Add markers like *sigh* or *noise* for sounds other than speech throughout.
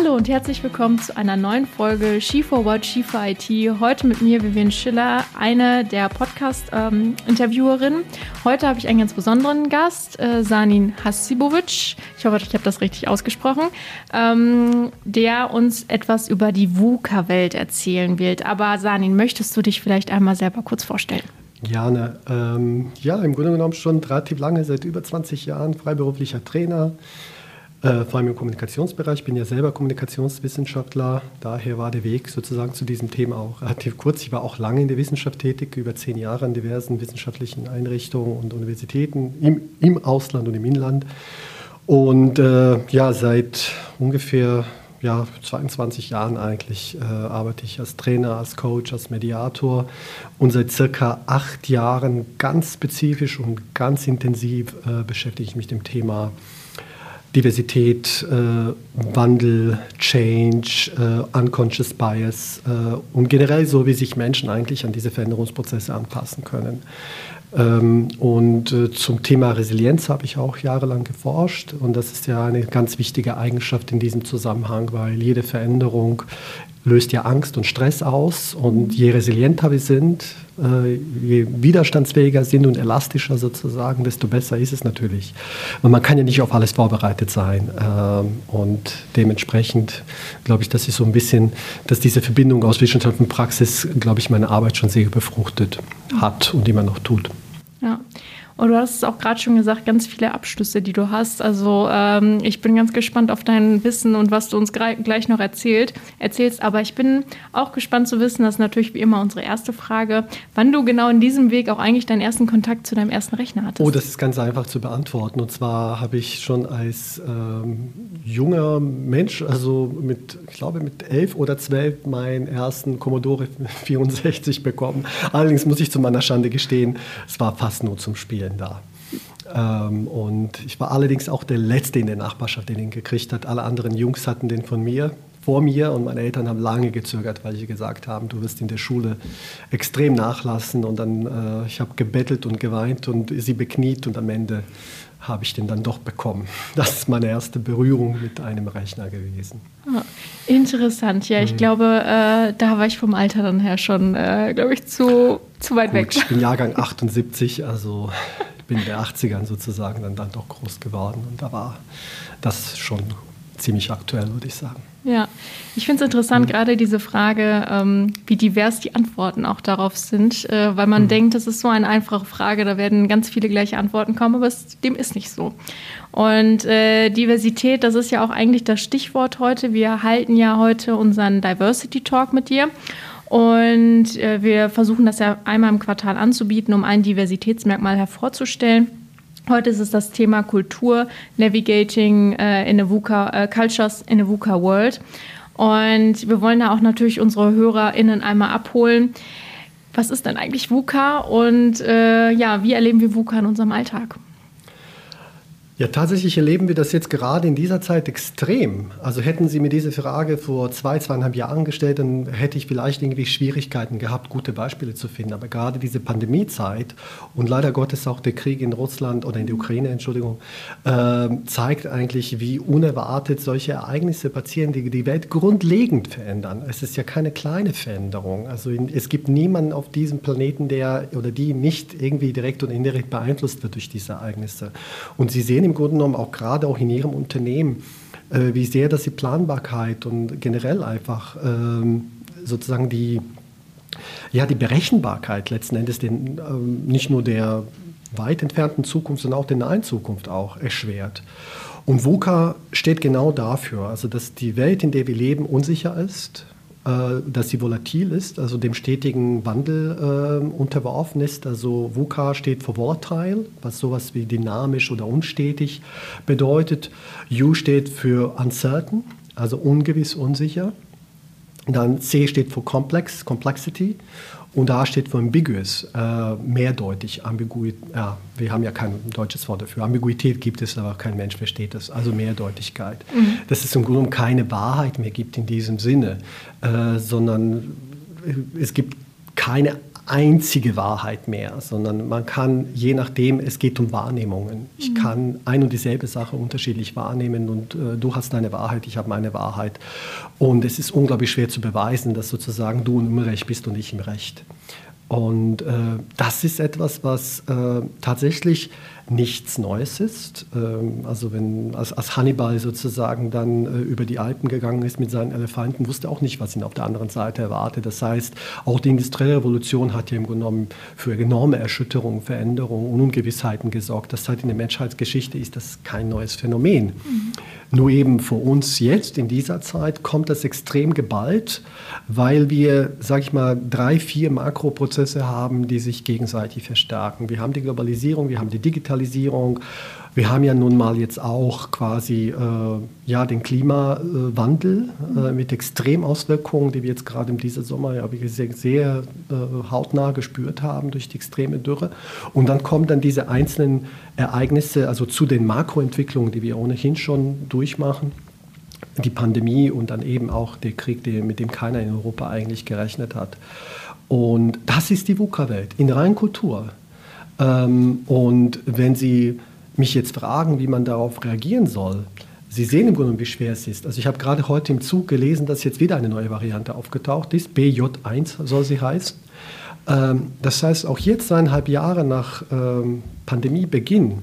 Hallo und herzlich willkommen zu einer neuen Folge Ski for What, Ski for IT. Heute mit mir Vivian Schiller, eine der Podcast-Interviewerinnen. Heute habe ich einen ganz besonderen Gast, äh, Sanin Hasibovic. Ich hoffe, ich habe das richtig ausgesprochen, ähm, der uns etwas über die VUCA-Welt erzählen wird. Aber Sanin, möchtest du dich vielleicht einmal selber kurz vorstellen? Gerne. Ähm, ja, im Grunde genommen schon relativ lange, seit über 20 Jahren freiberuflicher Trainer äh, vor allem im Kommunikationsbereich. Ich bin ja selber Kommunikationswissenschaftler, daher war der Weg sozusagen zu diesem Thema auch relativ kurz. Ich war auch lange in der Wissenschaft tätig, über zehn Jahre an diversen wissenschaftlichen Einrichtungen und Universitäten im, im Ausland und im Inland. Und äh, ja, seit ungefähr ja, 22 Jahren eigentlich äh, arbeite ich als Trainer, als Coach, als Mediator und seit circa acht Jahren ganz spezifisch und ganz intensiv äh, beschäftige ich mich mit dem Thema Diversität, äh, Wandel, Change, äh, Unconscious Bias äh, und generell so, wie sich Menschen eigentlich an diese Veränderungsprozesse anpassen können. Ähm, und äh, zum Thema Resilienz habe ich auch jahrelang geforscht und das ist ja eine ganz wichtige Eigenschaft in diesem Zusammenhang, weil jede Veränderung löst ja Angst und Stress aus. Und je resilienter wir sind, äh, je widerstandsfähiger sind und elastischer sozusagen, desto besser ist es natürlich. Und man kann ja nicht auf alles vorbereitet sein. Ähm, und dementsprechend glaube ich, dass ich so ein bisschen, dass diese Verbindung aus Wissenschaft und Praxis, glaube ich, meine Arbeit schon sehr befruchtet hat und immer noch tut. Ja. Und du hast es auch gerade schon gesagt, ganz viele Abschlüsse, die du hast. Also ähm, ich bin ganz gespannt auf dein Wissen und was du uns gleich noch erzählt, erzählst. Aber ich bin auch gespannt zu wissen, das ist natürlich wie immer unsere erste Frage, wann du genau in diesem Weg auch eigentlich deinen ersten Kontakt zu deinem ersten Rechner hattest. Oh, das ist ganz einfach zu beantworten. Und zwar habe ich schon als ähm, junger Mensch, also mit, ich glaube mit elf oder zwölf, meinen ersten Commodore *laughs* 64 bekommen. Allerdings muss ich zu meiner Schande gestehen, es war fast nur zum Spielen denn da? Ähm, und ich war allerdings auch der Letzte in der Nachbarschaft, der den gekriegt hat. Alle anderen Jungs hatten den von mir, vor mir und meine Eltern haben lange gezögert, weil sie gesagt haben, du wirst in der Schule extrem nachlassen. Und dann, äh, ich habe gebettelt und geweint und sie bekniet und am Ende habe ich den dann doch bekommen. *laughs* Das ist meine erste Berührung mit einem Rechner gewesen. Ah, interessant, ja. Ich mhm. glaube, äh, da war ich vom Alter dann her schon, äh, glaube ich, zu, zu weit Gut, weg. Ich bin Jahrgang 78, also bin in den 80ern sozusagen dann, dann doch groß geworden. Und da war das schon ziemlich aktuell, würde ich sagen. Ja, ich finde es interessant, mhm. gerade diese Frage, ähm, wie divers die Antworten auch darauf sind, äh, weil man mhm. denkt, das ist so eine einfache Frage, da werden ganz viele gleiche Antworten kommen, aber es, dem ist nicht so. Und äh, Diversität, das ist ja auch eigentlich das Stichwort heute. Wir halten ja heute unseren Diversity Talk mit dir. Und äh, wir versuchen das ja einmal im Quartal anzubieten, um ein Diversitätsmerkmal hervorzustellen. Heute ist es das Thema Kultur, Navigating äh, in a VUCA, äh, Cultures in a VUCA World. Und wir wollen da auch natürlich unsere HörerInnen einmal abholen. Was ist denn eigentlich VUCA und äh, ja, wie erleben wir VUCA in unserem Alltag? Ja, tatsächlich erleben wir das jetzt gerade in dieser Zeit extrem. Also hätten Sie mir diese Frage vor zwei, zweieinhalb Jahren gestellt, dann hätte ich vielleicht irgendwie Schwierigkeiten gehabt, gute Beispiele zu finden. Aber gerade diese Pandemiezeit und leider Gottes auch der Krieg in Russland oder in der Ukraine, Entschuldigung, äh, zeigt eigentlich, wie unerwartet solche Ereignisse passieren, die die Welt grundlegend verändern. Es ist ja keine kleine Veränderung. Also in, es gibt niemanden auf diesem Planeten, der oder die nicht irgendwie direkt oder indirekt beeinflusst wird durch diese Ereignisse. Und Sie sehen im Grunde genommen auch gerade auch in Ihrem Unternehmen, äh, wie sehr das die Planbarkeit und generell einfach ähm, sozusagen die, ja, die Berechenbarkeit letzten Endes den, ähm, nicht nur der weit entfernten Zukunft, sondern auch der nahen Zukunft auch erschwert. Und VUCA steht genau dafür, also dass die Welt, in der wir leben, unsicher ist, dass sie volatil ist, also dem stetigen Wandel äh, unterworfen ist. Also VUCA steht für volatile, was sowas wie dynamisch oder unstetig bedeutet. U steht für uncertain, also ungewiss, unsicher. Dann C steht für complex, complexity und A steht für ambiguous, äh, mehrdeutig, Ambiguität. Ja, wir haben ja kein deutsches Wort dafür. Ambiguität gibt es, aber kein Mensch versteht es. Also Mehrdeutigkeit. Mhm. Dass es im Grunde genommen keine Wahrheit mehr gibt in diesem Sinne, äh, sondern es gibt keine einzige Wahrheit mehr, sondern man kann, je nachdem, es geht um Wahrnehmungen. Ich mhm. kann ein und dieselbe Sache unterschiedlich wahrnehmen und äh, du hast deine Wahrheit, ich habe meine Wahrheit. Und es ist unglaublich schwer zu beweisen, dass sozusagen du im Recht bist und ich im Recht. Und äh, das ist etwas, was äh, tatsächlich nichts Neues ist. Ähm, also wenn als, als, Hannibal sozusagen dann äh, über die Alpen gegangen ist mit seinen Elefanten, wusste auch nicht, was ihn auf der anderen Seite erwartet. Das heißt, auch die industrielle Revolution hat ja im Grunde genommen für enorme Erschütterungen, Veränderungen und Ungewissheiten gesorgt. Das halt in der Menschheitsgeschichte ist das kein neues Phänomen. Mhm. Nur eben für uns jetzt in dieser Zeit kommt das extrem geballt, weil wir, sage ich mal, drei, vier Makroprozesse haben, die sich gegenseitig verstärken. Wir haben die Globalisierung, wir haben die Digitalisierung, wir haben ja nun mal jetzt auch quasi äh, ja, den Klimawandel äh, mit Extremauswirkungen, die wir jetzt gerade in diesem Sommer ja, wie gesagt, sehr äh, hautnah gespürt haben durch die extreme Dürre. Und dann kommen dann diese einzelnen Ereignisse, also zu den Makroentwicklungen, die wir ohnehin schon durchmachen die Pandemie und dann eben auch der Krieg, der, mit dem keiner in Europa eigentlich gerechnet hat. Und das ist die VUCA-Welt in rein Kultur. Ähm, und wenn Sie mich jetzt fragen, wie man darauf reagieren soll, Sie sehen im Grunde, wie schwer es ist. Also ich habe gerade heute im Zug gelesen, dass jetzt wieder eine neue Variante aufgetaucht ist. BJ1 soll sie heißen. Ähm, das heißt, auch jetzt zweieinhalb Jahre nach ähm, Pandemiebeginn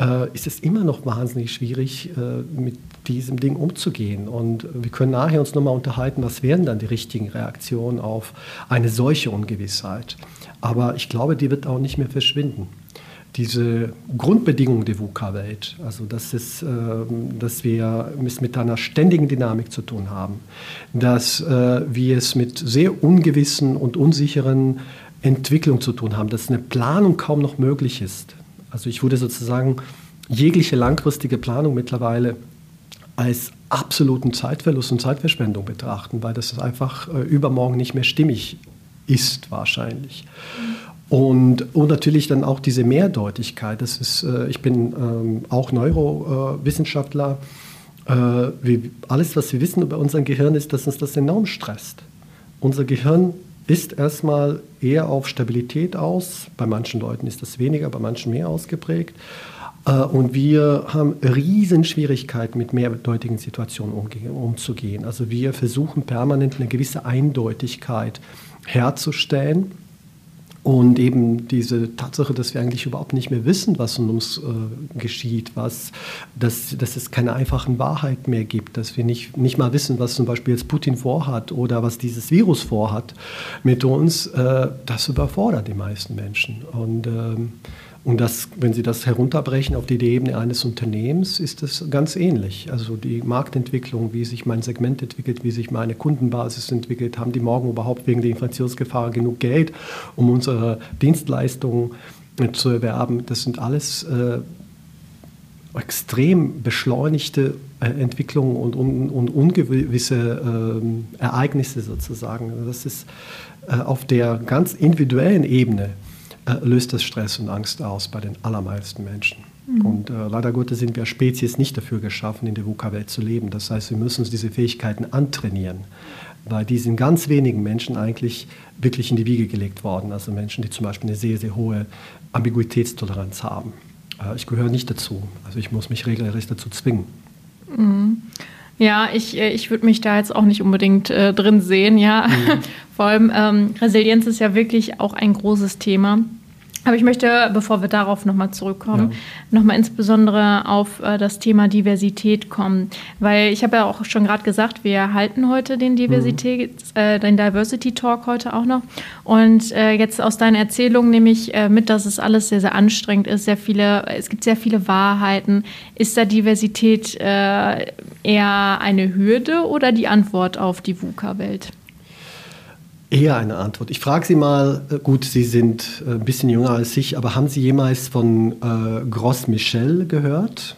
äh, ist es immer noch wahnsinnig schwierig, äh, mit diesem Ding umzugehen. Und wir können nachher uns nochmal unterhalten, was wären dann die richtigen Reaktionen auf eine solche Ungewissheit. Aber ich glaube, die wird auch nicht mehr verschwinden diese Grundbedingung der VUCA-Welt, also dass, es, äh, dass wir es mit einer ständigen Dynamik zu tun haben, dass äh, wir es mit sehr ungewissen und unsicheren Entwicklungen zu tun haben, dass eine Planung kaum noch möglich ist. Also ich würde sozusagen jegliche langfristige Planung mittlerweile als absoluten Zeitverlust und Zeitverschwendung betrachten, weil das einfach äh, übermorgen nicht mehr stimmig ist wahrscheinlich. Und, und natürlich dann auch diese Mehrdeutigkeit. Das ist, äh, ich bin ähm, auch Neurowissenschaftler. Äh, wie, alles, was wir wissen über unser Gehirn, ist, dass uns das enorm stresst. Unser Gehirn ist erstmal eher auf Stabilität aus. Bei manchen Leuten ist das weniger, bei manchen mehr ausgeprägt. Äh, und wir haben riesen Schwierigkeiten, mit mehrdeutigen Situationen umzugehen. Also wir versuchen permanent eine gewisse Eindeutigkeit herzustellen und eben diese Tatsache, dass wir eigentlich überhaupt nicht mehr wissen, was in uns äh, geschieht, was, dass, dass es keine einfachen Wahrheiten mehr gibt, dass wir nicht, nicht mal wissen, was zum Beispiel jetzt Putin vorhat oder was dieses Virus vorhat mit uns, äh, das überfordert die meisten Menschen. Und ähm, und das, wenn Sie das herunterbrechen auf die Ebene eines Unternehmens, ist das ganz ähnlich. Also die Marktentwicklung, wie sich mein Segment entwickelt, wie sich meine Kundenbasis entwickelt, haben die morgen überhaupt wegen der Inflationsgefahr genug Geld, um unsere Dienstleistungen äh, zu erwerben. Das sind alles äh, extrem beschleunigte äh, Entwicklungen und, und, und ungewisse äh, Ereignisse sozusagen. Das ist äh, auf der ganz individuellen Ebene äh, löst das Stress und Angst aus bei den allermeisten Menschen. Mhm. Und äh, leider Gottes sind wir Spezies nicht dafür geschaffen, in der VUCA-Welt zu leben. Das heißt, wir müssen uns diese Fähigkeiten antrainieren, weil die sind ganz wenigen Menschen eigentlich wirklich in die Wiege gelegt worden. Also Menschen, die zum Beispiel eine sehr, sehr hohe Ambiguitätstoleranz haben. Äh, ich gehöre nicht dazu. Also ich muss mich regelrecht dazu zwingen. Mhm. Ja, ich, äh, ich würde mich da jetzt auch nicht unbedingt äh, drin sehen, ja. Mhm. *laughs* Vor allem ähm, Resilienz ist ja wirklich auch ein großes Thema. Aber ich möchte, bevor wir darauf nochmal zurückkommen, ja. nochmal insbesondere auf äh, das Thema Diversität kommen. Weil ich habe ja auch schon gerade gesagt, wir halten heute den Diversität, mhm. äh, den Diversity Talk heute auch noch. Und äh, jetzt aus deiner Erzählung nehme ich äh, mit, dass es alles sehr, sehr anstrengend ist. Sehr viele, es gibt sehr viele Wahrheiten. Ist da Diversität äh, eher eine Hürde oder die Antwort auf die VUCA-Welt? Eher eine Antwort. Ich frage Sie mal, äh, gut, Sie sind äh, ein bisschen jünger als ich, aber haben Sie jemals von äh, Gros Michel gehört?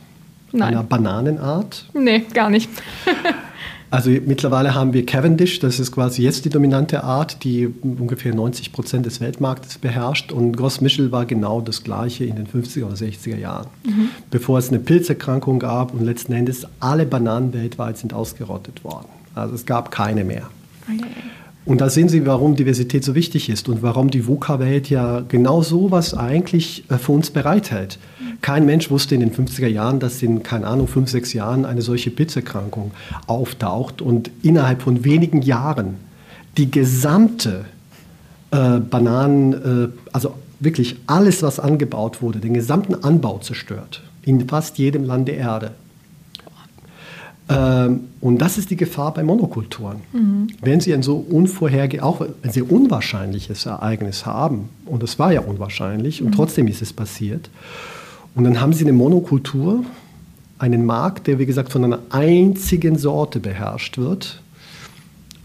Nein. Einer Bananenart? Nee, gar nicht. *laughs* also mittlerweile haben wir Cavendish, das ist quasi jetzt die dominante Art, die ungefähr 90 Prozent des Weltmarktes beherrscht. Und Gros Michel war genau das gleiche in den 50er oder 60er Jahren. Mhm. Bevor es eine Pilzerkrankung gab und letzten Endes alle Bananen weltweit sind ausgerottet worden. Also es gab keine mehr. Okay. Und da sehen Sie, warum Diversität so wichtig ist und warum die VUCA-Welt ja genau so was eigentlich äh, für uns bereithält. Kein Mensch wusste in den 50er Jahren, dass in, keine Ahnung, fünf, sechs Jahren eine solche Pilzerkrankung auftaucht und innerhalb von wenigen Jahren die gesamte äh, Bananen, äh, also wirklich alles, was angebaut wurde, den gesamten Anbau zerstört. In fast jedem Land der Erde. Ähm, und das ist die Gefahr bei Monokulturen. Mhm. Wenn Sie ein so unvorherge auch ein sehr unwahrscheinliches Ereignis haben, und es war ja unwahrscheinlich, mhm. und trotzdem ist es passiert, und dann haben Sie eine Monokultur, einen Markt, der wie gesagt von einer einzigen Sorte beherrscht wird,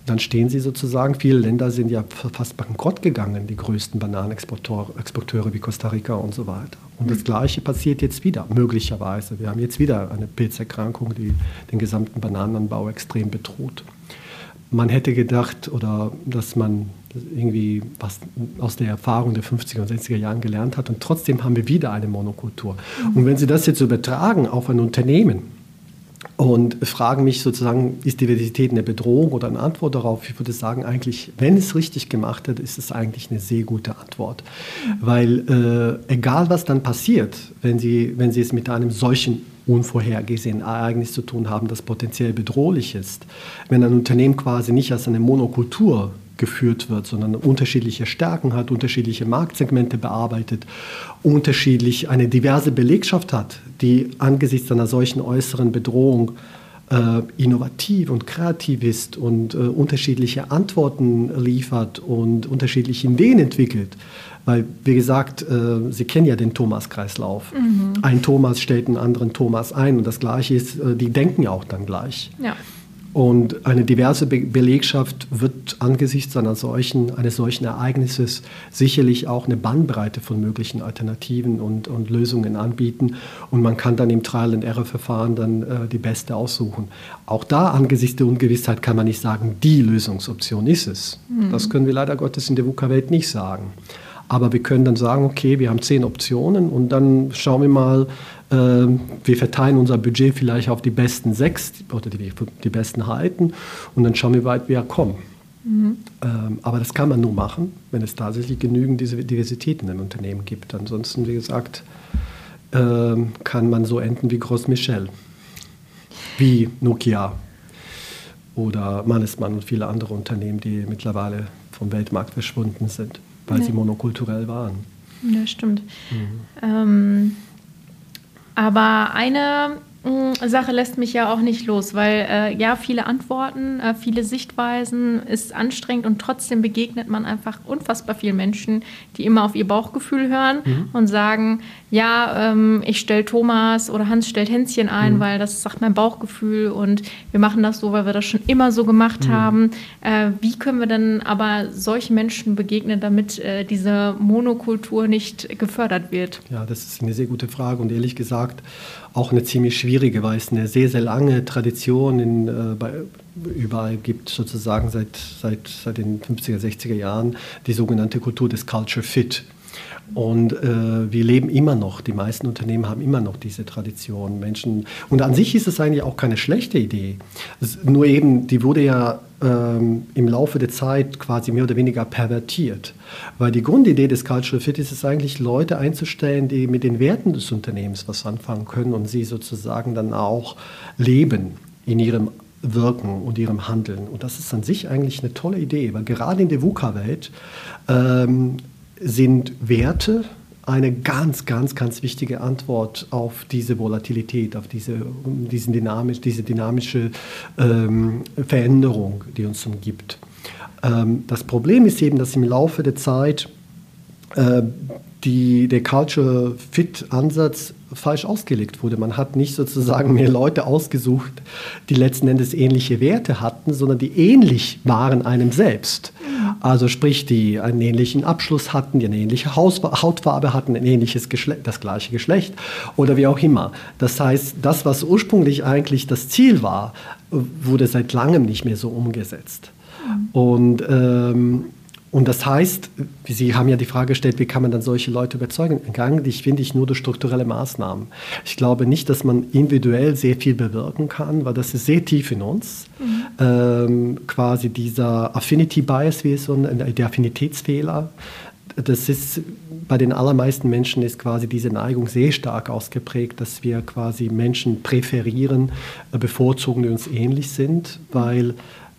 dann stehen sie sozusagen, viele Länder sind ja fast bankrott gegangen, die größten Bananenexporteure wie Costa Rica und so weiter. Und das mhm. Gleiche passiert jetzt wieder, möglicherweise. Wir haben jetzt wieder eine Pilzerkrankung, die den gesamten Bananenanbau extrem bedroht. Man hätte gedacht, oder dass man irgendwie was aus der Erfahrung der 50er und 60er Jahren gelernt hat und trotzdem haben wir wieder eine Monokultur. Mhm. Und wenn Sie das jetzt übertragen auf ein Unternehmen, und fragen mich sozusagen, ist Diversität eine Bedrohung oder eine Antwort darauf? Ich würde sagen, eigentlich, wenn es richtig gemacht wird, ist es eigentlich eine sehr gute Antwort. Weil äh, egal was dann passiert, wenn Sie, wenn Sie es mit einem solchen unvorhergesehenen Ereignis zu tun haben, das potenziell bedrohlich ist, wenn ein Unternehmen quasi nicht als eine Monokultur geführt wird, sondern unterschiedliche Stärken hat, unterschiedliche Marktsegmente bearbeitet, unterschiedlich eine diverse Belegschaft hat, die angesichts einer solchen äußeren Bedrohung äh, innovativ und kreativ ist und äh, unterschiedliche Antworten liefert und unterschiedliche Ideen entwickelt. Weil, wie gesagt, äh, Sie kennen ja den Thomas-Kreislauf. Mhm. Ein Thomas stellt einen anderen Thomas ein und das Gleiche ist, äh, die denken ja auch dann gleich. Ja. Und eine diverse Be Belegschaft wird angesichts einer solchen, eines solchen Ereignisses sicherlich auch eine Bandbreite von möglichen Alternativen und, und Lösungen anbieten. Und man kann dann im Trial-and-Error-Verfahren dann äh, die beste aussuchen. Auch da angesichts der Ungewissheit kann man nicht sagen, die Lösungsoption ist es. Mhm. Das können wir leider Gottes in der VUCA-Welt nicht sagen. Aber wir können dann sagen, okay, wir haben zehn Optionen und dann schauen wir mal, wir verteilen unser Budget vielleicht auf die besten sechs oder die, die besten halten und dann schauen wir, wie weit wir kommen. Mhm. Ähm, aber das kann man nur machen, wenn es tatsächlich genügend diese Diversität in einem Unternehmen gibt. Ansonsten, wie gesagt, äh, kann man so enden wie Groß Michel, wie Nokia oder Mannesmann und viele andere Unternehmen, die mittlerweile vom Weltmarkt verschwunden sind weil ja. sie monokulturell waren. Ja, stimmt. Mhm. Ähm, aber eine Sache lässt mich ja auch nicht los, weil äh, ja, viele Antworten, äh, viele Sichtweisen ist anstrengend und trotzdem begegnet man einfach unfassbar vielen Menschen, die immer auf ihr Bauchgefühl hören mhm. und sagen, ja, ähm, ich stelle Thomas oder Hans stellt Hänschen ein, mhm. weil das sagt mein Bauchgefühl und wir machen das so, weil wir das schon immer so gemacht mhm. haben. Äh, wie können wir denn aber solchen Menschen begegnen, damit äh, diese Monokultur nicht gefördert wird? Ja, das ist eine sehr gute Frage und ehrlich gesagt, auch eine ziemlich schwierige, weil es eine sehr, sehr lange Tradition in, äh, bei, überall gibt, sozusagen seit, seit, seit den 50er, 60er Jahren, die sogenannte Kultur des Culture Fit. Und äh, wir leben immer noch, die meisten Unternehmen haben immer noch diese Tradition. Menschen, und an sich ist es eigentlich auch keine schlechte Idee. Es, nur eben, die wurde ja ähm, im Laufe der Zeit quasi mehr oder weniger pervertiert. Weil die Grundidee des Cultural Fit ist es eigentlich, Leute einzustellen, die mit den Werten des Unternehmens was anfangen können und sie sozusagen dann auch leben in ihrem Wirken und ihrem Handeln. Und das ist an sich eigentlich eine tolle Idee, weil gerade in der VUCA-Welt ähm, sind Werte eine ganz, ganz, ganz wichtige Antwort auf diese Volatilität, auf diese, diesen dynamisch, diese dynamische ähm, Veränderung, die uns umgibt. Ähm, das Problem ist eben, dass im Laufe der Zeit äh, die, der Culture Fit Ansatz falsch ausgelegt wurde. Man hat nicht sozusagen mehr Leute ausgesucht, die letzten Endes ähnliche Werte hatten, sondern die ähnlich waren einem selbst. Also sprich, die einen ähnlichen Abschluss hatten, die eine ähnliche Hautfarbe hatten, ein ähnliches Geschlecht, das gleiche Geschlecht oder wie auch immer. Das heißt, das, was ursprünglich eigentlich das Ziel war, wurde seit langem nicht mehr so umgesetzt. Und ähm, Und das heißt, Sie haben ja die Frage gestellt, wie kann man dann solche Leute überzeugen? Eigentlich finde ich nur durch strukturelle Maßnahmen. Ich glaube nicht, dass man individuell sehr viel bewirken kann, weil das ist sehr tief in uns. Mhm. Ähm, quasi dieser Affinity Bias, wie es so der Affinitätsfehler. Das ist bei den allermeisten Menschen ist quasi diese Neigung sehr stark ausgeprägt, dass wir quasi Menschen präferieren, äh, bevorzugen, die uns ähnlich sind, weil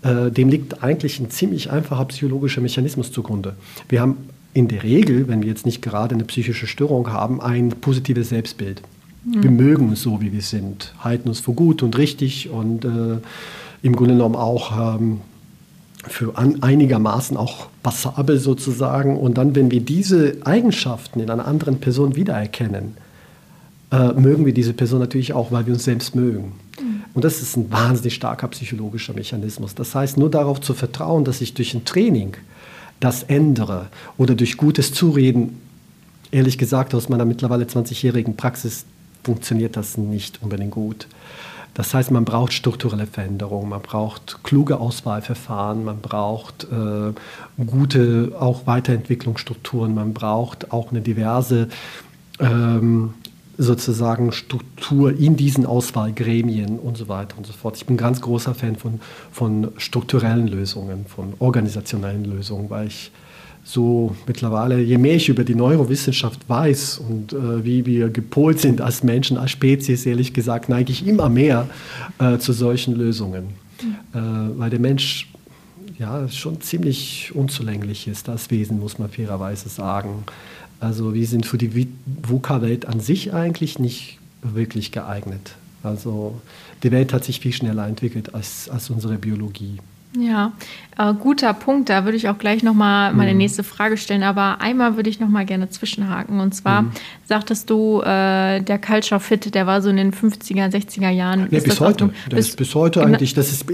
äh, dem liegt eigentlich ein ziemlich einfacher psychologischer Mechanismus zugrunde. Wir haben in der Regel, wenn wir jetzt nicht gerade eine psychische Störung haben, ein positives Selbstbild. Mhm. Wir mögen uns so, wie wir sind, halten uns für gut und richtig und äh, im Grunde genommen auch ähm, für an, einigermaßen auch passabel sozusagen. Und dann, wenn wir diese Eigenschaften in einer anderen Person wiedererkennen, äh, mögen wir diese Person natürlich auch, weil wir uns selbst mögen. Und das ist ein wahnsinnig starker psychologischer Mechanismus. Das heißt, nur darauf zu vertrauen, dass ich durch ein Training das ändere oder durch gutes Zureden, ehrlich gesagt, aus meiner mittlerweile 20-jährigen Praxis funktioniert das nicht unbedingt gut. Das heißt, man braucht strukturelle Veränderungen, man braucht kluge Auswahlverfahren, man braucht äh, gute auch Weiterentwicklungsstrukturen, man braucht auch eine diverse ähm, sozusagen Struktur in diesen Auswahlgremien und so weiter und so fort. Ich bin ein ganz großer Fan von, von strukturellen Lösungen, von organisationellen Lösungen, weil ich so mittlerweile, je mehr ich über die Neurowissenschaft weiß und äh, wie wir gepolt sind als Menschen, als Spezies, ehrlich gesagt, neige ich immer mehr äh, zu solchen Lösungen. Mhm. Äh, weil der Mensch ja schon ziemlich unzulänglich ist, das Wesen, muss man fairerweise sagen. Also wir sind für die VUCA-Welt an sich eigentlich nicht wirklich geeignet. Also die Welt hat sich viel schneller entwickelt als, als unsere Biologie. Ja, äh, guter Punkt. Da würde ich auch gleich nochmal meine mhm. nächste Frage stellen. Aber einmal würde ich nochmal gerne zwischenhaken. Und zwar mhm. sagtest du, äh, der Culture Fit, der war so in den 50er, 60er Jahren. Ja, bis heute. Bis, bis, heute eigentlich. Das ist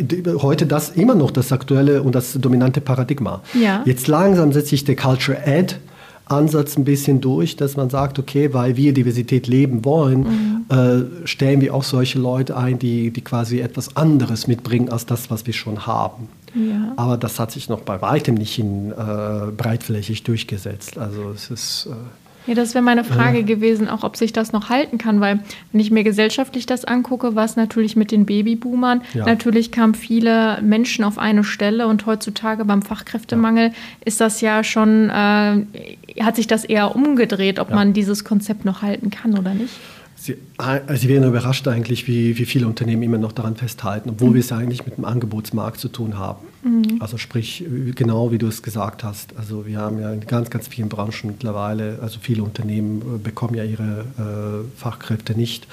heute das immer noch das aktuelle und das dominante Paradigma. Ja. Jetzt langsam setzt sich der Culture Ad Ansatz ein bisschen durch, dass man sagt, okay, weil wir Diversität leben wollen, mhm. äh, stellen wir auch solche Leute ein, die, die quasi etwas anderes mitbringen als das, was wir schon haben. Ja. Aber das hat sich noch bei weitem nicht in, äh, breitflächig durchgesetzt. Also es ist äh, ja, das wäre meine Frage ja. gewesen, auch ob sich das noch halten kann, weil wenn ich mir gesellschaftlich das angucke, war es natürlich mit den Babyboomern. Ja. Natürlich kamen viele Menschen auf eine Stelle und heutzutage beim Fachkräftemangel ja. ist das ja schon, äh, hat sich das eher umgedreht, ob man dieses Konzept noch halten kann oder nicht. Sie, äh, Sie wären überrascht eigentlich, wie, wie viele Unternehmen immer noch daran festhalten, obwohl mhm. wir es eigentlich mit dem Angebotsmarkt zu tun haben. Mhm. Also sprich, genau wie du es gesagt hast. Also wir haben ja in ganz, ganz vielen Branchen mittlerweile, also viele Unternehmen äh, bekommen ja ihre äh, Fachkräfte nicht.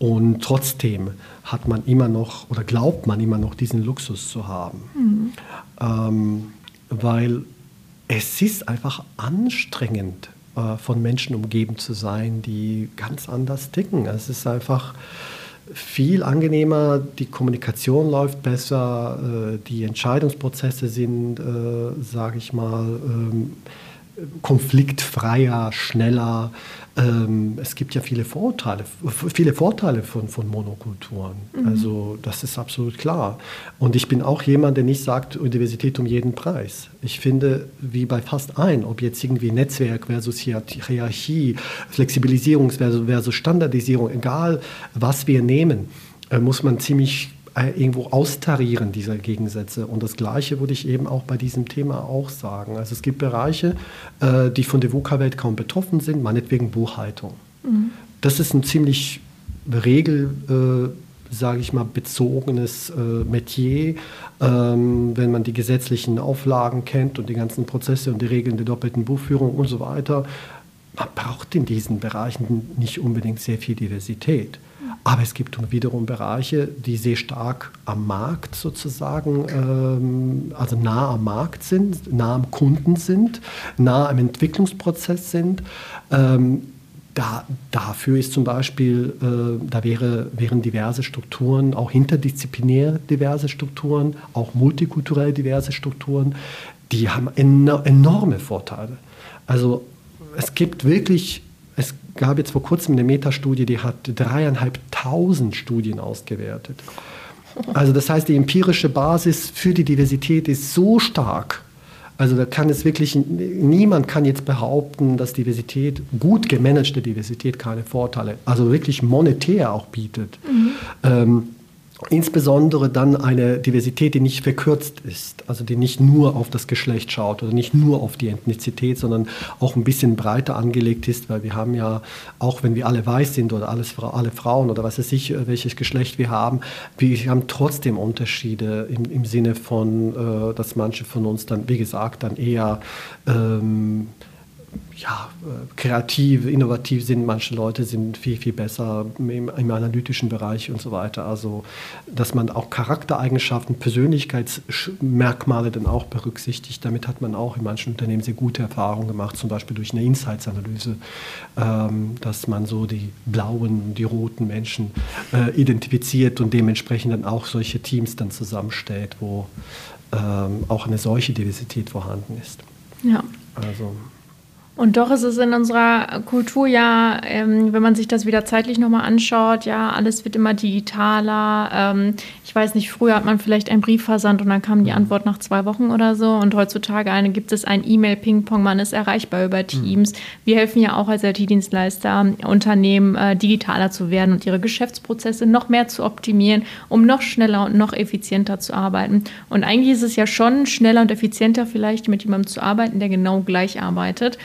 Und trotzdem hat man immer noch oder glaubt man immer noch diesen Luxus zu haben. Mhm. Ähm, weil es ist einfach anstrengend, äh, von Menschen umgeben zu sein, die ganz anders ticken. Es ist einfach viel angenehmer, die Kommunikation läuft besser, äh, die Entscheidungsprozesse sind, äh, sage ich mal, ähm, konfliktfreier, schneller. Ähm, es gibt ja viele Vorteile, viele Vorteile von, von Monokulturen. Mhm. Also das ist absolut klar. Und ich bin auch jemand, der nicht sagt, Universität um jeden Preis. Ich finde, wie bei fast allen, ob jetzt irgendwie Netzwerk versus Hierarchie, Flexibilisierung versus Standardisierung, egal was wir nehmen, äh, muss man ziemlich irgendwo austarieren dieser Gegensätze. Und das Gleiche würde ich eben auch bei diesem Thema auch sagen. Also es gibt Bereiche, äh, die von der VUCA-Welt kaum betroffen sind, meinetwegen Buchhaltung. Mhm. Das ist ein ziemlich regel, äh, sage ich mal, bezogenes äh, Metier, ähm, wenn man die gesetzlichen Auflagen kennt und die ganzen Prozesse und die Regeln der doppelten Buchführung und so weiter. Man braucht in diesen Bereichen nicht unbedingt sehr viel Diversität. Aber es gibt wiederum Bereiche, die sehr stark am Markt sozusagen, ähm, also nah am Markt sind, nah am Kunden sind, nah am Entwicklungsprozess sind. Ähm, da, dafür ist zum Beispiel, äh, da wäre, wären diverse Strukturen, auch interdisziplinär diverse Strukturen, auch multikulturell diverse Strukturen, die haben enorme Vorteile. Also es gibt wirklich es gab jetzt vor kurzem eine Metastudie, die hat dreieinhalbtausend Studien ausgewertet. Also das heißt, die empirische Basis für die Diversität ist so stark, Also da kann es wirklich, niemand kann jetzt behaupten, dass Diversität, gut gemanagte Diversität keine Vorteile, also wirklich monetär auch bietet. Mhm. Ähm, Insbesondere dann eine Diversität, die nicht verkürzt ist, also die nicht nur auf das Geschlecht schaut oder nicht nur auf die Ethnizität, sondern auch ein bisschen breiter angelegt ist, weil wir haben ja, auch wenn wir alle weiß sind oder alles, alle Frauen oder was weiß ich, äh, welches Geschlecht wir haben, wir haben trotzdem Unterschiede im, im Sinne von, äh, dass manche von uns dann, wie gesagt, dann eher ähm, ja, äh, kreativ, innovativ sind. Manche Leute sind viel, viel besser im, im, analytischen Bereich und so weiter. Also, dass man auch Charaktereigenschaften, Persönlichkeitsmerkmale dann auch berücksichtigt. Damit hat man auch in manchen Unternehmen sehr gute Erfahrungen gemacht, zum Beispiel durch eine Insights-Analyse, ähm, dass man so die blauen, die roten Menschen äh, identifiziert und dementsprechend dann auch solche Teams dann zusammenstellt, wo ähm, auch eine solche Diversität vorhanden ist. Ja. Also. Und doch ist es in unserer Kultur ja, ähm, wenn man sich das wieder zeitlich nochmal anschaut, ja, alles wird immer digitaler. Ähm, ich weiß nicht, früher hat man vielleicht einen Brief versandt und dann kam die mhm. Antwort nach zwei Wochen oder so. Und heutzutage eine, gibt es ein E-Mail-Ping-Pong, man ist erreichbar über mhm. Teams. Mhm. Wir helfen ja auch als IT-Dienstleister Unternehmen äh, digitaler zu werden und ihre Geschäftsprozesse noch mehr zu optimieren, um noch schneller und noch effizienter zu arbeiten. Und eigentlich ist es ja schon schneller und effizienter vielleicht mit jemandem zu arbeiten, der genau gleich arbeitet.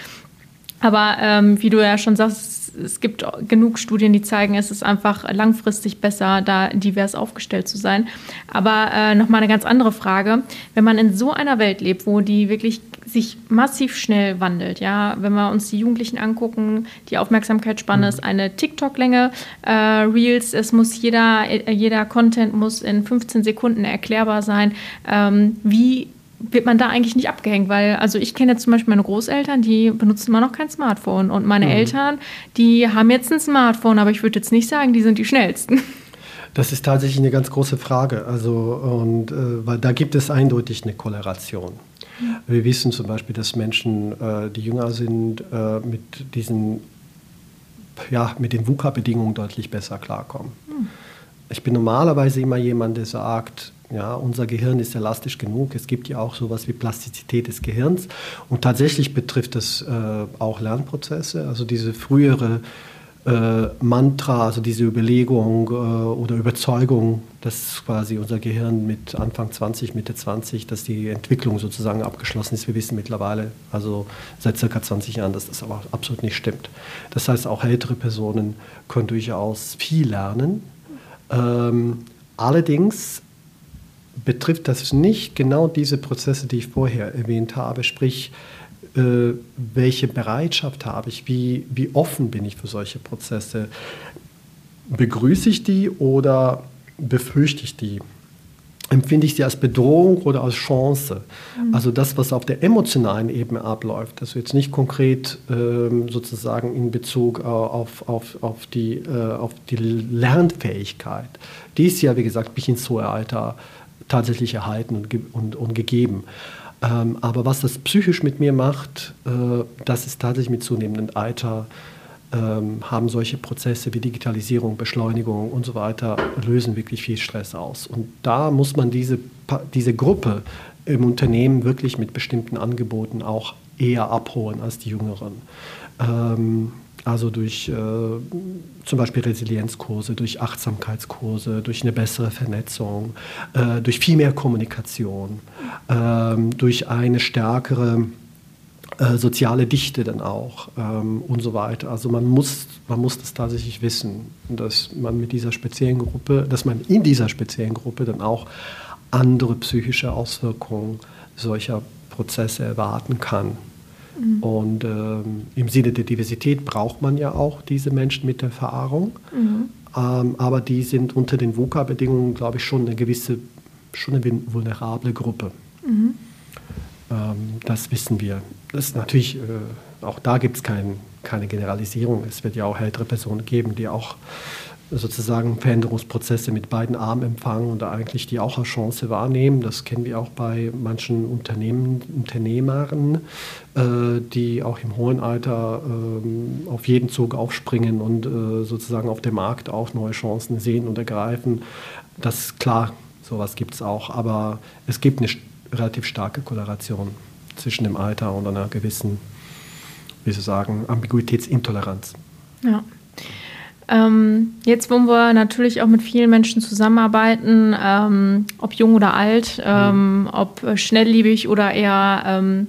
Aber ähm, wie du ja schon sagst, es gibt genug Studien, die zeigen, es ist einfach langfristig besser, da divers aufgestellt zu sein. Aber äh, nochmal eine ganz andere Frage. Wenn man in so einer Welt lebt, wo die wirklich sich massiv schnell wandelt, ja, wenn wir uns die Jugendlichen angucken, die Aufmerksamkeitsspanne mhm. ist eine TikTok-Länge, äh, Reels, es muss jeder, äh, jeder Content muss in 15 Sekunden erklärbar sein. Ähm, wie wird man da eigentlich nicht abgehängt, weil also ich kenne jetzt zum Beispiel meine Großeltern, die benutzen immer noch kein Smartphone und meine mhm. Eltern, die haben jetzt ein Smartphone, aber ich würde jetzt nicht sagen, die sind die schnellsten. Das ist tatsächlich eine ganz große Frage, also und äh, weil da gibt es eindeutig eine Korrelation. Mhm. Wir wissen zum Beispiel, dass Menschen, äh, die jünger sind, äh, mit diesen ja, mit den VUCA-Bedingungen deutlich besser klarkommen. Mhm. Ich bin normalerweise immer jemand, der sagt, ja, unser Gehirn ist elastisch genug. Es gibt ja auch sowas wie Plastizität des Gehirns. Und tatsächlich betrifft es äh, auch Lernprozesse. Also diese frühere äh, Mantra, also diese Überlegung äh, oder Überzeugung, dass quasi unser Gehirn mit Anfang 20, Mitte 20, dass die Entwicklung sozusagen abgeschlossen ist. Wir wissen mittlerweile, also seit circa 20 Jahren, dass das aber absolut nicht stimmt. Das heißt, auch ältere Personen können durchaus viel lernen. Ähm, allerdings betrifft das nicht genau diese Prozesse, die ich vorher erwähnt habe, sprich, äh, welche Bereitschaft habe ich, wie, wie offen bin ich für solche Prozesse. Begrüße ich die oder befürchte ich die? Empfinde ich sie als Bedrohung oder als Chance? Mhm. Also das, was auf der emotionalen Ebene abläuft, also jetzt nicht konkret ähm, sozusagen in Bezug äh, auf, auf, auf, die, äh, auf die Lernfähigkeit. Die ist ja, wie gesagt, bis ins hohe Alter tatsächlich erhalten und, und, und gegeben. Ähm, aber was das psychisch mit mir macht, äh, das ist tatsächlich mit zunehmendem Alter, ähm, haben solche Prozesse wie Digitalisierung, Beschleunigung und so weiter, lösen wirklich viel Stress aus. Und da muss man diese, diese Gruppe im Unternehmen wirklich mit bestimmten Angeboten auch eher abholen als die Jüngeren. Ähm, also durch äh, zum Beispiel Resilienzkurse, durch Achtsamkeitskurse, durch eine bessere Vernetzung, äh, durch viel mehr Kommunikation, äh, durch eine stärkere äh, soziale Dichte dann auch ähm, und so weiter. Also man muss, man muss das tatsächlich wissen, dass man mit dieser speziellen Gruppe, dass man in dieser speziellen Gruppe dann auch andere psychische Auswirkungen solcher Prozesse erwarten kann. Mhm. Und ähm, im Sinne der Diversität braucht man ja auch diese Menschen mit der Erfahrung. Mhm. Ähm, aber die sind unter den VUCA-Bedingungen, glaube ich, schon eine gewisse, schon eine vulnerable Gruppe. Mhm. Ähm, das wissen wir. Das ist natürlich, äh, auch da gibt es kein, keine Generalisierung. Es wird ja auch ältere Personen geben, die auch sozusagen Veränderungsprozesse mit beiden Armen empfangen und eigentlich die auch als Chance wahrnehmen. Das kennen wir auch bei manchen Unternehmen, Unternehmern, äh, die auch im hohen Alter äh, auf jeden Zug aufspringen und äh, sozusagen auf dem Markt auch neue Chancen sehen und ergreifen. Das ist klar, sowas gibt es auch, aber es gibt eine relativ starke Korrelation zwischen dem Alter und einer gewissen, wie Sie sagen, Ambiguitätsintoleranz. Ja. Ähm, jetzt, wo wir natürlich auch mit vielen Menschen zusammenarbeiten, ähm, ob jung oder alt, ähm, mhm. ob schnelllebig oder eher ähm,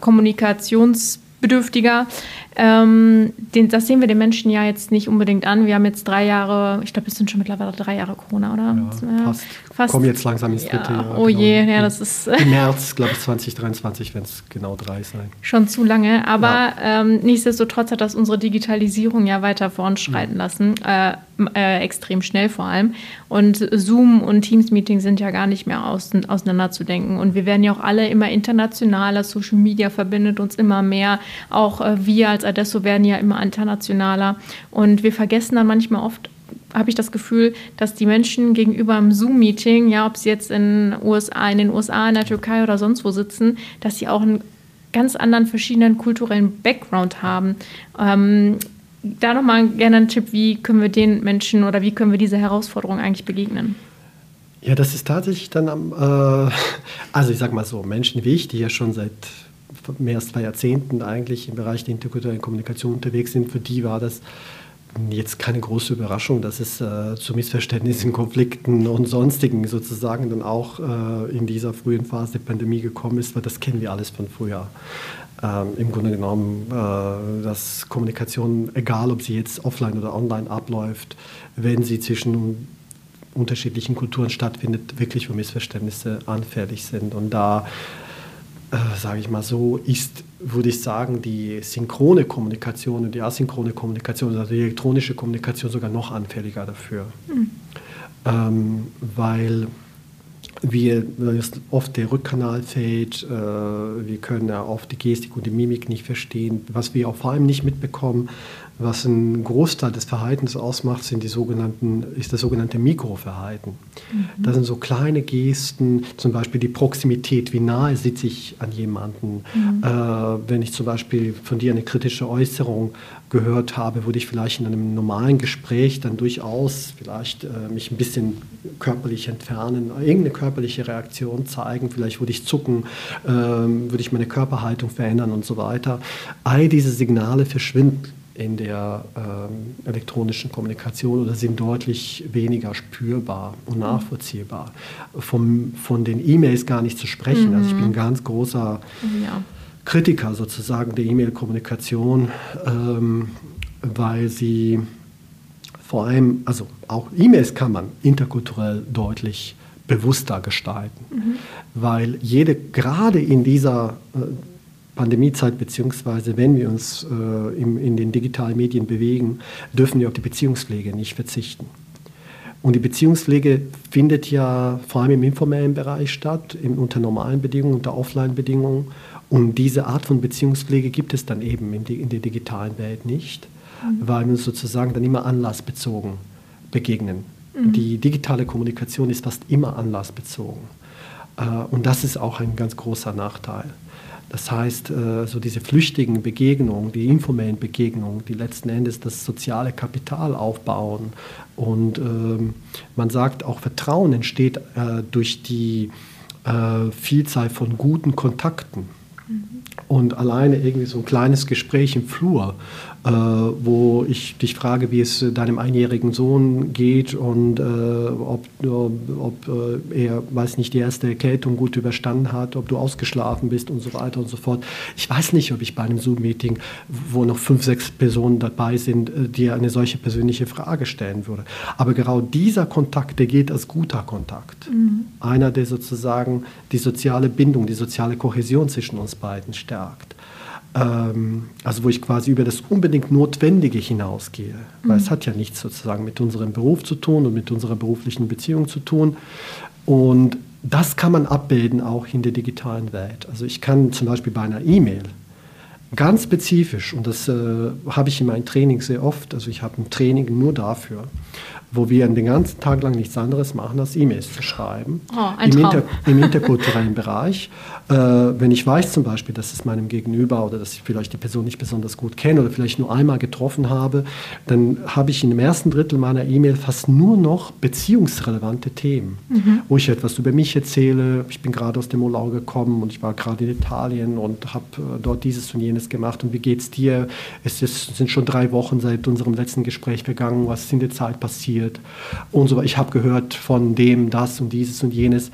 kommunikationsbedürftiger, ähm, den, das sehen wir den Menschen ja jetzt nicht unbedingt an. Wir haben jetzt drei Jahre, ich glaube, es sind schon mittlerweile drei Jahre Corona, oder? Ja, fast. fast. Kommen jetzt langsam ins dritte ja, Jahr. Oh genau. je, ja, das ist. Im *laughs* März, glaube ich, 2023, wenn es genau drei sein. Schon zu lange, aber ja. ähm, nichtsdestotrotz hat das unsere Digitalisierung ja weiter voranschreiten lassen. Äh, äh, extrem schnell vor allem. Und Zoom und Teams-Meetings sind ja gar nicht mehr aus, auseinanderzudenken. Und wir werden ja auch alle immer internationaler. Social Media verbindet uns immer mehr. Auch äh, wir als Adesso werden ja immer internationaler. Und wir vergessen dann manchmal oft, habe ich das Gefühl, dass die Menschen gegenüber einem Zoom-Meeting, ja, ob sie jetzt in, USA, in den USA, in der Türkei oder sonst wo sitzen, dass sie auch einen ganz anderen verschiedenen kulturellen Background haben. Ähm, da nochmal gerne ein Tipp, wie können wir den Menschen oder wie können wir dieser Herausforderung eigentlich begegnen? Ja, das ist tatsächlich dann am, äh, *laughs* also ich sage mal so, Menschen wie ich, die ja schon seit mehr als zwei Jahrzehnten eigentlich im Bereich der interkulturellen Kommunikation unterwegs sind, für die war das jetzt keine große Überraschung, dass es äh, zu Missverständnissen, *laughs* Konflikten und sonstigen sozusagen dann auch äh, in dieser frühen Phase der Pandemie gekommen ist, weil das kennen wir alles von früher ähm, im Grunde genommen, äh, dass Kommunikation, egal ob sie jetzt offline oder online abläuft, wenn sie zwischen unterschiedlichen Kulturen stattfindet, wirklich für Missverständnisse anfällig sind. Und da, äh, sage ich mal so, ist, würde ich sagen, die synchrone Kommunikation und die asynchrone Kommunikation, also die elektronische Kommunikation sogar noch anfälliger dafür. Mhm. Ähm, weil wir oft der Rückkanal fällt, äh, wir können ja oft die Gestik und die Mimik nicht verstehen. Was wir auch vor allem nicht mitbekommen, was einen Großteil des Verhaltens ausmacht, sind die sogenannten, ist das sogenannte Mikroverhalten. Mhm. Das sind so kleine Gesten, zum Beispiel die Proximität, wie nahe sitze ich an jemanden. Mhm. Äh, wenn ich zum Beispiel von dir eine kritische Äußerung gehört habe, würde ich vielleicht in einem normalen Gespräch dann durchaus vielleicht äh, mich ein bisschen körperlich entfernen, irgendeine körperliche Reaktion zeigen, vielleicht würde ich zucken, äh, würde ich meine Körperhaltung verändern und so weiter. All diese Signale verschwinden in der ähm, elektronischen Kommunikation oder sind deutlich weniger spürbar und nachvollziehbar. Vom, von den E-Mails gar nicht zu sprechen. Mhm. Also ich bin ein ganz großer ja. Kritiker sozusagen der E-Mail-Kommunikation, ähm, weil sie vor allem, also auch E-Mails kann man interkulturell deutlich bewusster gestalten, mhm. weil jede, gerade in dieser äh, Pandemiezeit, beziehungsweise wenn wir uns äh, im, in den digitalen Medien bewegen, dürfen wir auf die Beziehungspflege nicht verzichten. Und die Beziehungspflege findet ja vor allem im informellen Bereich statt, in, unter normalen Bedingungen, unter Offline-Bedingungen. Und diese Art von Beziehungspflege gibt es dann eben in, die, in der digitalen Welt nicht, mhm. weil wir uns sozusagen dann immer anlassbezogen begegnen. Mhm. Die digitale Kommunikation ist fast immer anlassbezogen. Äh, und das ist auch ein ganz großer Nachteil. Das heißt, äh, so diese flüchtigen Begegnungen, die informellen Begegnungen, die letzten Endes das soziale Kapital aufbauen. Und ähm, man sagt auch, Vertrauen entsteht äh, durch die äh, Vielzahl von guten Kontakten. Mhm. Und alleine irgendwie so ein kleines Gespräch im Flur äh, wo ich dich frage, wie es deinem einjährigen Sohn geht und äh, ob, ob äh, er, weiß nicht, die erste Erkältung gut überstanden hat, ob du ausgeschlafen bist und so weiter und so fort. Ich weiß nicht, ob ich bei einem Zoom-Meeting, wo noch fünf, sechs Personen dabei sind, äh, dir eine solche persönliche Frage stellen würde. Aber genau dieser Kontakt, der geht als guter Kontakt. Mhm. Einer, der sozusagen die soziale Bindung, die soziale Kohäsion zwischen uns beiden stärkt. Ähm, also wo ich quasi über das unbedingt Notwendige hinausgehe. Mhm. Weil es hat ja nichts sozusagen mit unserem Beruf zu tun und mit unserer beruflichen Beziehung zu tun. Und das kann man abbilden auch in der digitalen Welt. Also ich kann zum Beispiel bei einer E-Mail ganz spezifisch, und das äh, habe ich in meinem Training sehr oft, also ich habe ein Training nur dafür, wo wir den ganzen Tag lang nichts anderes machen, als E-Mails zu schreiben. Oh, ein Im. Inter, Im interkulturellen *laughs* Bereich. Äh, wenn ich weiß zum Beispiel, dass es meinem Gegenüber oder dass ich vielleicht die Person nicht besonders gut kenne oder vielleicht nur einmal getroffen habe, dann habe ich in dem ersten Drittel meiner E-Mail fast nur noch beziehungsrelevante Themen, wo ich etwas über mich erzähle. Ich bin gerade aus dem Urlaub gekommen und ich war gerade in Italien und habe äh, dort dieses und jenes gemacht. Und wie geht's dir? Es ist, sind schon drei Wochen seit unserem letzten Gespräch vergangen. Was ist in der Zeit passiert? Und so. weiter. Ich habe gehört von dem, das und dieses und jenes.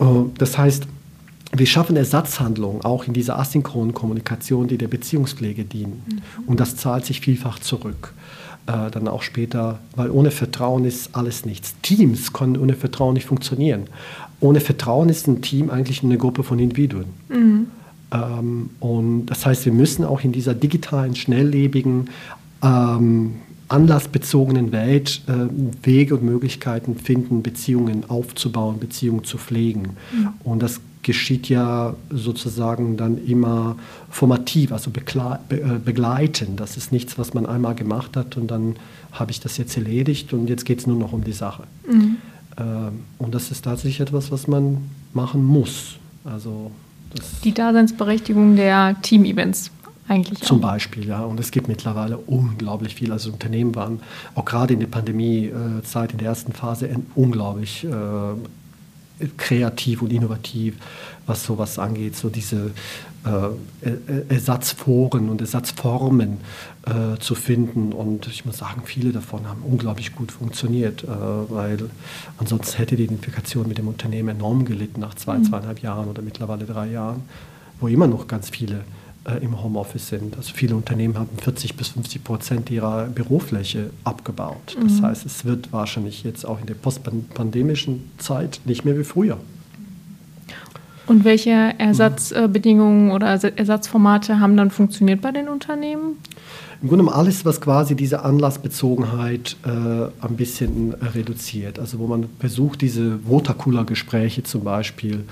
Äh, Das heißt, wir schaffen Ersatzhandlungen auch in dieser asynchronen Kommunikation, die der Beziehungspflege dienen. Und das zahlt sich vielfach zurück. Äh, dann auch später, weil ohne Vertrauen ist alles nichts. Teams können ohne Vertrauen nicht funktionieren. Ohne Vertrauen ist ein Team eigentlich eine Gruppe von Individuen. Ähm, und das heißt, wir müssen auch in dieser digitalen, schnelllebigen, ähm, anlassbezogenen Welt äh, Wege und Möglichkeiten finden, Beziehungen aufzubauen, Beziehungen zu pflegen. Und das geschieht ja sozusagen dann immer formativ, also be äh, begleiten. Das ist nichts, was man einmal gemacht hat und dann habe ich das jetzt erledigt und jetzt geht es nur noch um die Sache. Ähm, und das ist tatsächlich etwas, was man machen muss. Also Die Daseinsberechtigung der Team-Events eigentlich zum auch. Beispiel, ja. Und es gibt mittlerweile unglaublich viel. Also Unternehmen waren auch gerade in der Pandemiezeit, in der ersten Phase, unglaublich äh, kreativ und innovativ, was sowas angeht. So diese äh, Er- Ersatzforen und Ersatzformen äh, zu finden. Und ich muss sagen, viele davon haben unglaublich gut funktioniert, äh, weil ansonsten hätte die Identifikation mit dem Unternehmen enorm gelitten nach zwei, zweieinhalb Jahren oder mittlerweile drei Jahren, wo immer noch ganz viele im Homeoffice sind. Also viele Unternehmen haben 40 bis 50 Prozent ihrer Bürofläche abgebaut. Das heißt, es wird wahrscheinlich jetzt auch in der postpandemischen Zeit nicht mehr wie früher. Und welche Ersatzbedingungen oder Ersa- Ersatzformate haben dann funktioniert bei den Unternehmen? Im Grunde genommen alles, was quasi diese Anlassbezogenheit äh, ein bisschen äh, reduziert. Also wo man versucht, diese Watercooler-Gespräche zum Beispiel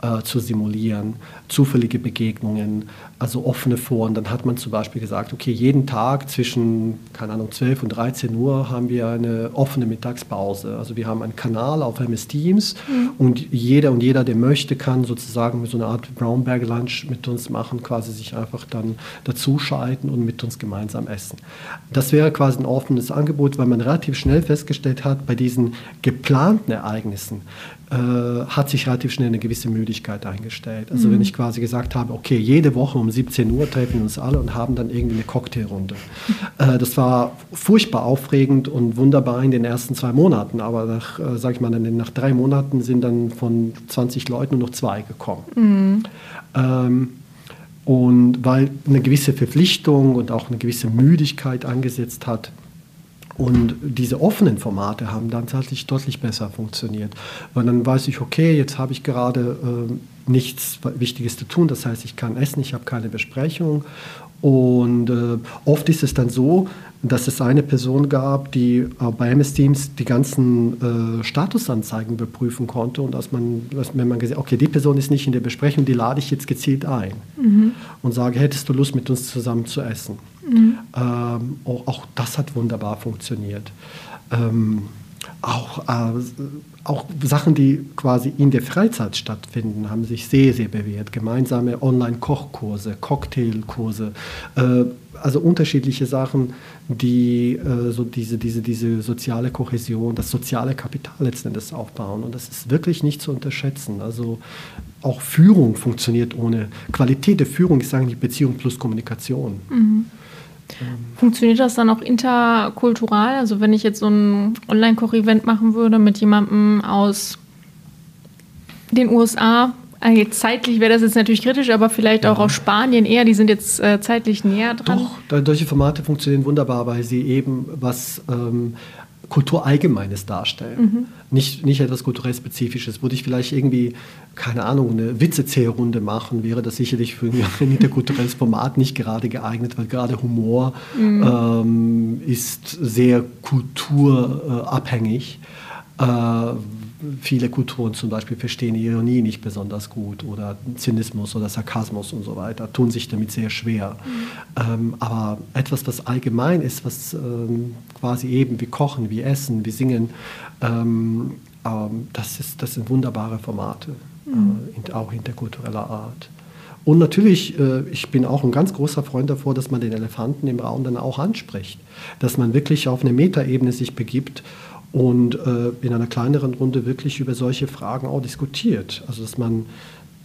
äh, zu simulieren, zufällige Begegnungen, also offene Foren. Dann hat man zum Beispiel gesagt, okay, jeden Tag zwischen, keine Ahnung, 12 und 13 Uhr haben wir eine offene Mittagspause. Also wir haben einen Kanal auf MS Teams und jeder und jeder, der möchte, kann sozusagen so eine Art Brownberg Lunch mit uns machen, quasi sich einfach dann dazuschalten und mit uns gemeinsam essen. Das wäre quasi ein offenes Angebot, weil man relativ schnell festgestellt hat, bei diesen geplanten Ereignissen äh, hat sich relativ schnell eine gewisse Müdigkeit eingestellt. Also wenn ich quasi gesagt habe, okay, jede Woche um 17 Uhr treffen wir uns alle und haben dann irgendwie eine Cocktailrunde. *laughs* Äh, das war furchtbar aufregend und wunderbar in den ersten zwei Monaten, aber nach, äh, sag ich mal, nach drei Monaten sind dann von 20 Leuten nur noch zwei gekommen. Ähm, und weil eine gewisse Verpflichtung und auch eine gewisse Müdigkeit angesetzt hat. Und diese offenen Formate haben dann tatsächlich deutlich besser funktioniert. Weil dann weiß ich, okay, jetzt habe ich gerade äh, nichts Wichtiges zu tun. Das heißt, ich kann essen, ich habe keine Besprechung. Und äh, oft ist es dann so, dass es eine Person gab, die äh, bei MS Teams die ganzen äh, Statusanzeigen überprüfen konnte. Und dass man, dass, wenn man gesagt okay, die Person ist nicht in der Besprechung, die lade ich jetzt gezielt ein. Und sage, hättest du Lust, mit uns zusammen zu essen? Ähm, auch, auch das hat wunderbar funktioniert. Ähm, auch, äh, auch Sachen, die quasi in der Freizeit stattfinden, haben sich sehr, sehr bewährt. Gemeinsame Online-Kochkurse, Cocktailkurse, äh, also unterschiedliche Sachen, die äh, so diese, diese, diese soziale Kohäsion, das soziale Kapital letzten Endes aufbauen. Und das ist wirklich nicht zu unterschätzen. Also auch Führung funktioniert ohne Qualität der Führung ist eigentlich Beziehung plus Kommunikation. Funktioniert das dann auch interkultural? Also wenn ich jetzt so ein Online-Koch-Event machen würde mit jemandem aus den USA, jetzt zeitlich wäre das jetzt natürlich kritisch, aber vielleicht auch aus Spanien eher, die sind jetzt äh, zeitlich näher dran. Doch, solche Formate funktionieren wunderbar, weil sie eben was ähm, Kulturallgemeines darstellen. Nicht, nicht etwas kulturell Spezifisches. Würde ich vielleicht irgendwie, keine Ahnung, eine Witzezählrunde machen, wäre das sicherlich für ein *laughs* interkulturelles Format nicht gerade geeignet, weil gerade Humor ähm, ist sehr kulturabhängig. Äh, viele Kulturen zum Beispiel verstehen Ironie nicht besonders gut oder Zynismus oder Sarkasmus und so weiter, tun sich damit sehr schwer. Mhm. Ähm, aber etwas, was allgemein ist, was ähm, quasi eben wie Kochen, wie Essen, wie Singen, ähm, ähm das, ist, das sind wunderbare Formate, mhm. äh, auch interkultureller Art. Und natürlich, äh, ich bin auch ein ganz großer Freund davor, dass man den Elefanten im Raum dann auch anspricht, dass man wirklich auf eine Metaebene sich begibt und äh, in einer kleineren Runde wirklich über solche Fragen auch diskutiert. Also dass man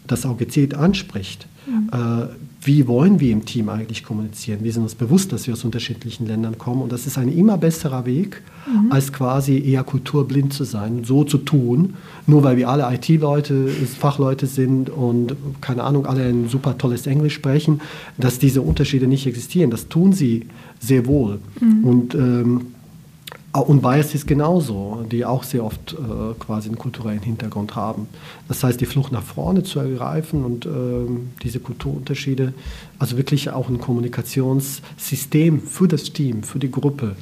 das auch gezielt anspricht. Mhm. Äh, wie wollen wir im Team eigentlich kommunizieren? Wir sind uns bewusst, dass wir aus unterschiedlichen Ländern kommen und das ist ein immer besserer Weg, mhm. als quasi eher kulturblind zu sein, so zu tun, nur weil wir alle IT-Leute, Fachleute sind und keine Ahnung, alle ein super tolles Englisch sprechen, dass diese Unterschiede nicht existieren. Das tun sie sehr wohl. Mhm. Und ähm, und Bias ist genauso, die auch sehr oft äh, quasi einen kulturellen Hintergrund haben. Das heißt, die Flucht nach vorne zu ergreifen und äh, diese Kulturunterschiede, also wirklich auch ein Kommunikationssystem für das Team, für die Gruppe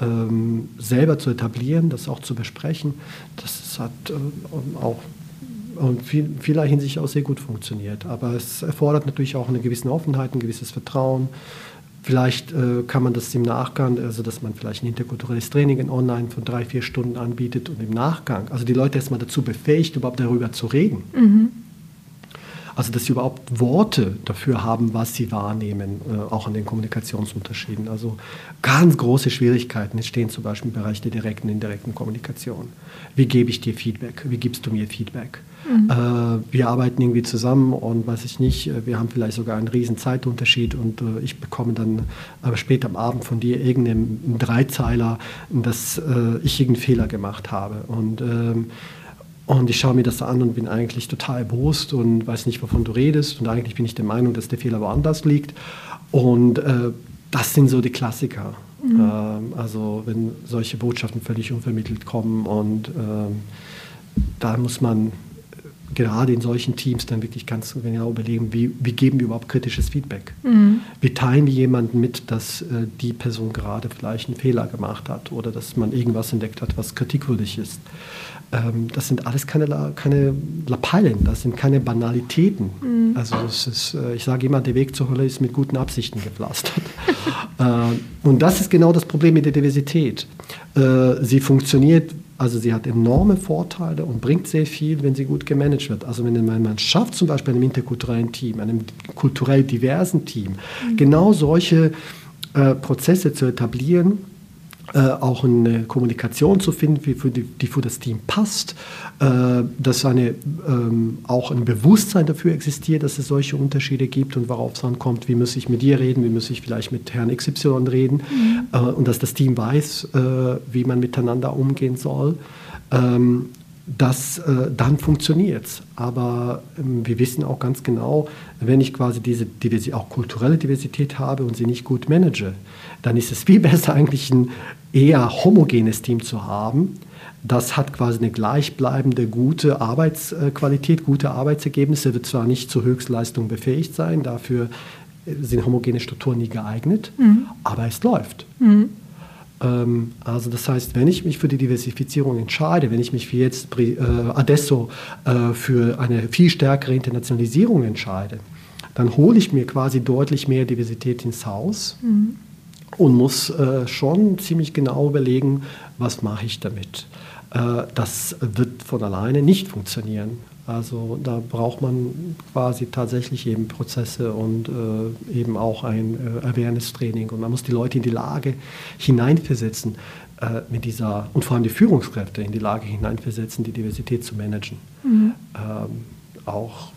ähm, selber zu etablieren, das auch zu besprechen, das hat äh, auch in vieler Hinsicht auch sehr gut funktioniert. Aber es erfordert natürlich auch eine gewisse Offenheit, ein gewisses Vertrauen. Vielleicht äh, kann man das im Nachgang, also dass man vielleicht ein interkulturelles Training in online von drei, vier Stunden anbietet und im Nachgang, also die Leute erstmal dazu befähigt, überhaupt darüber zu reden. Mhm. Also dass sie überhaupt Worte dafür haben, was sie wahrnehmen, äh, auch an den Kommunikationsunterschieden. Also ganz große Schwierigkeiten entstehen zum Beispiel im Bereich der direkten, indirekten Kommunikation. Wie gebe ich dir Feedback? Wie gibst du mir Feedback? Mhm. Äh, wir arbeiten irgendwie zusammen und weiß ich nicht, äh, wir haben vielleicht sogar einen riesen Zeitunterschied und äh, ich bekomme dann aber später am Abend von dir irgendeinen Dreizeiler, dass ich irgendeinen Fehler gemacht habe. Und, ähm, und ich schaue mir das an und bin eigentlich total bewusst und weiß nicht, wovon du redest. Und eigentlich bin ich der Meinung, dass der Fehler woanders liegt. Und äh, das sind so die Klassiker. Mhm. Ähm, also wenn solche Botschaften völlig unvermittelt kommen und ähm, da muss man gerade in solchen Teams dann wirklich ganz genau überlegen, wie, wie geben wir überhaupt kritisches Feedback? Mhm. Wie teilen wir jemanden mit, dass äh, die Person gerade vielleicht einen Fehler gemacht hat oder dass man irgendwas entdeckt hat, was kritikwürdig ist? Ähm, das sind alles keine, keine Lappalien, das sind keine Banalitäten. Mhm. Also ist, äh, ich sage immer, der Weg zur Hölle ist mit guten Absichten gepflastert. *laughs* äh, und das ist genau das Problem mit der Diversität. Äh, sie funktioniert also sie hat enorme Vorteile und bringt sehr viel, wenn sie gut gemanagt wird. Also wenn man schafft, zum Beispiel einem interkulturellen Team, einem kulturell diversen Team, mhm. genau solche äh, Prozesse zu etablieren, äh, auch eine Kommunikation zu finden, die für, die, die für das Team passt, äh, dass eine, ähm, auch ein Bewusstsein dafür existiert, dass es solche Unterschiede gibt und worauf es ankommt, wie muss ich mit dir reden, wie muss ich vielleicht mit Herrn XY reden mhm. äh, und dass das Team weiß, äh, wie man miteinander umgehen soll. Ähm, das, äh, dann funktioniert es. Aber ähm, wir wissen auch ganz genau, wenn ich quasi diese Diversität, auch kulturelle Diversität habe und sie nicht gut manage, dann ist es viel *laughs* besser eigentlich ein eher homogenes Team zu haben. Das hat quasi eine gleichbleibende gute Arbeitsqualität, gute Arbeitsergebnisse, wird zwar nicht zur Höchstleistung befähigt sein, dafür sind homogene Strukturen nie geeignet, mhm. aber es läuft. Mhm. Ähm, also das heißt, wenn ich mich für die Diversifizierung entscheide, wenn ich mich für jetzt äh, adesso äh, für eine viel stärkere Internationalisierung entscheide, dann hole ich mir quasi deutlich mehr Diversität ins Haus mhm. und muss äh, schon ziemlich genau überlegen, was mache ich damit. Das wird von alleine nicht funktionieren. Also da braucht man quasi tatsächlich eben Prozesse und äh, eben auch ein äh, Awareness-Training. Und man muss die Leute in die Lage hineinversetzen, äh, mit dieser, und vor allem die Führungskräfte in die Lage hineinversetzen, die Diversität zu managen. Mhm. Ähm, auch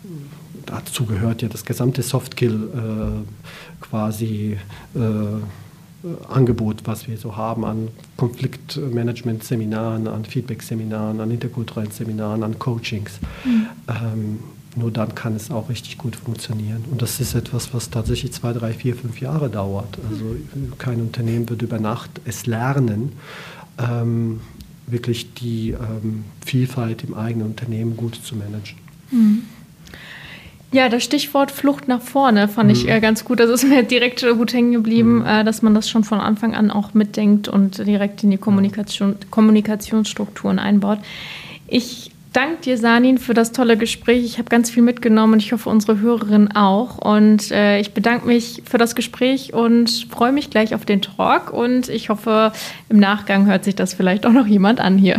dazu gehört ja das gesamte Softkill äh, quasi äh, Angebot, was wir so haben an Konfliktmanagement-Seminaren, an Feedback-Seminaren, an interkulturellen Seminaren, an Coachings. Mhm. Ähm, nur dann kann es auch richtig gut funktionieren. Und das ist etwas, was tatsächlich zwei, drei, vier, fünf Jahre dauert. Also kein Unternehmen wird über Nacht es lernen, ähm, wirklich die ähm, Vielfalt im eigenen Unternehmen gut zu managen. Mhm. Ja, das Stichwort Flucht nach vorne fand mhm. ich äh, ganz gut. Das ist mir direkt gut hängen geblieben, mhm. äh, dass man das schon von Anfang an auch mitdenkt und direkt in die Kommunikation, Kommunikationsstrukturen einbaut. Ich danke dir, Sanin, für das tolle Gespräch. Ich habe ganz viel mitgenommen und ich hoffe, unsere Hörerinnen auch. Und äh, ich bedanke mich für das Gespräch und freue mich gleich auf den Talk. Und ich hoffe, im Nachgang hört sich das vielleicht auch noch jemand an hier.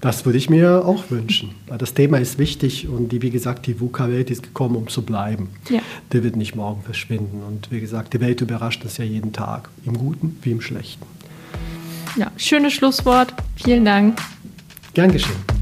Das würde ich mir auch wünschen. Das Thema ist wichtig und die, wie gesagt, die VUCA-Welt ist gekommen, um zu bleiben. Ja. Der wird nicht morgen verschwinden. Und wie gesagt, die Welt überrascht uns ja jeden Tag, im Guten wie im Schlechten. Ja, schönes Schlusswort. Vielen Dank. Gern geschehen.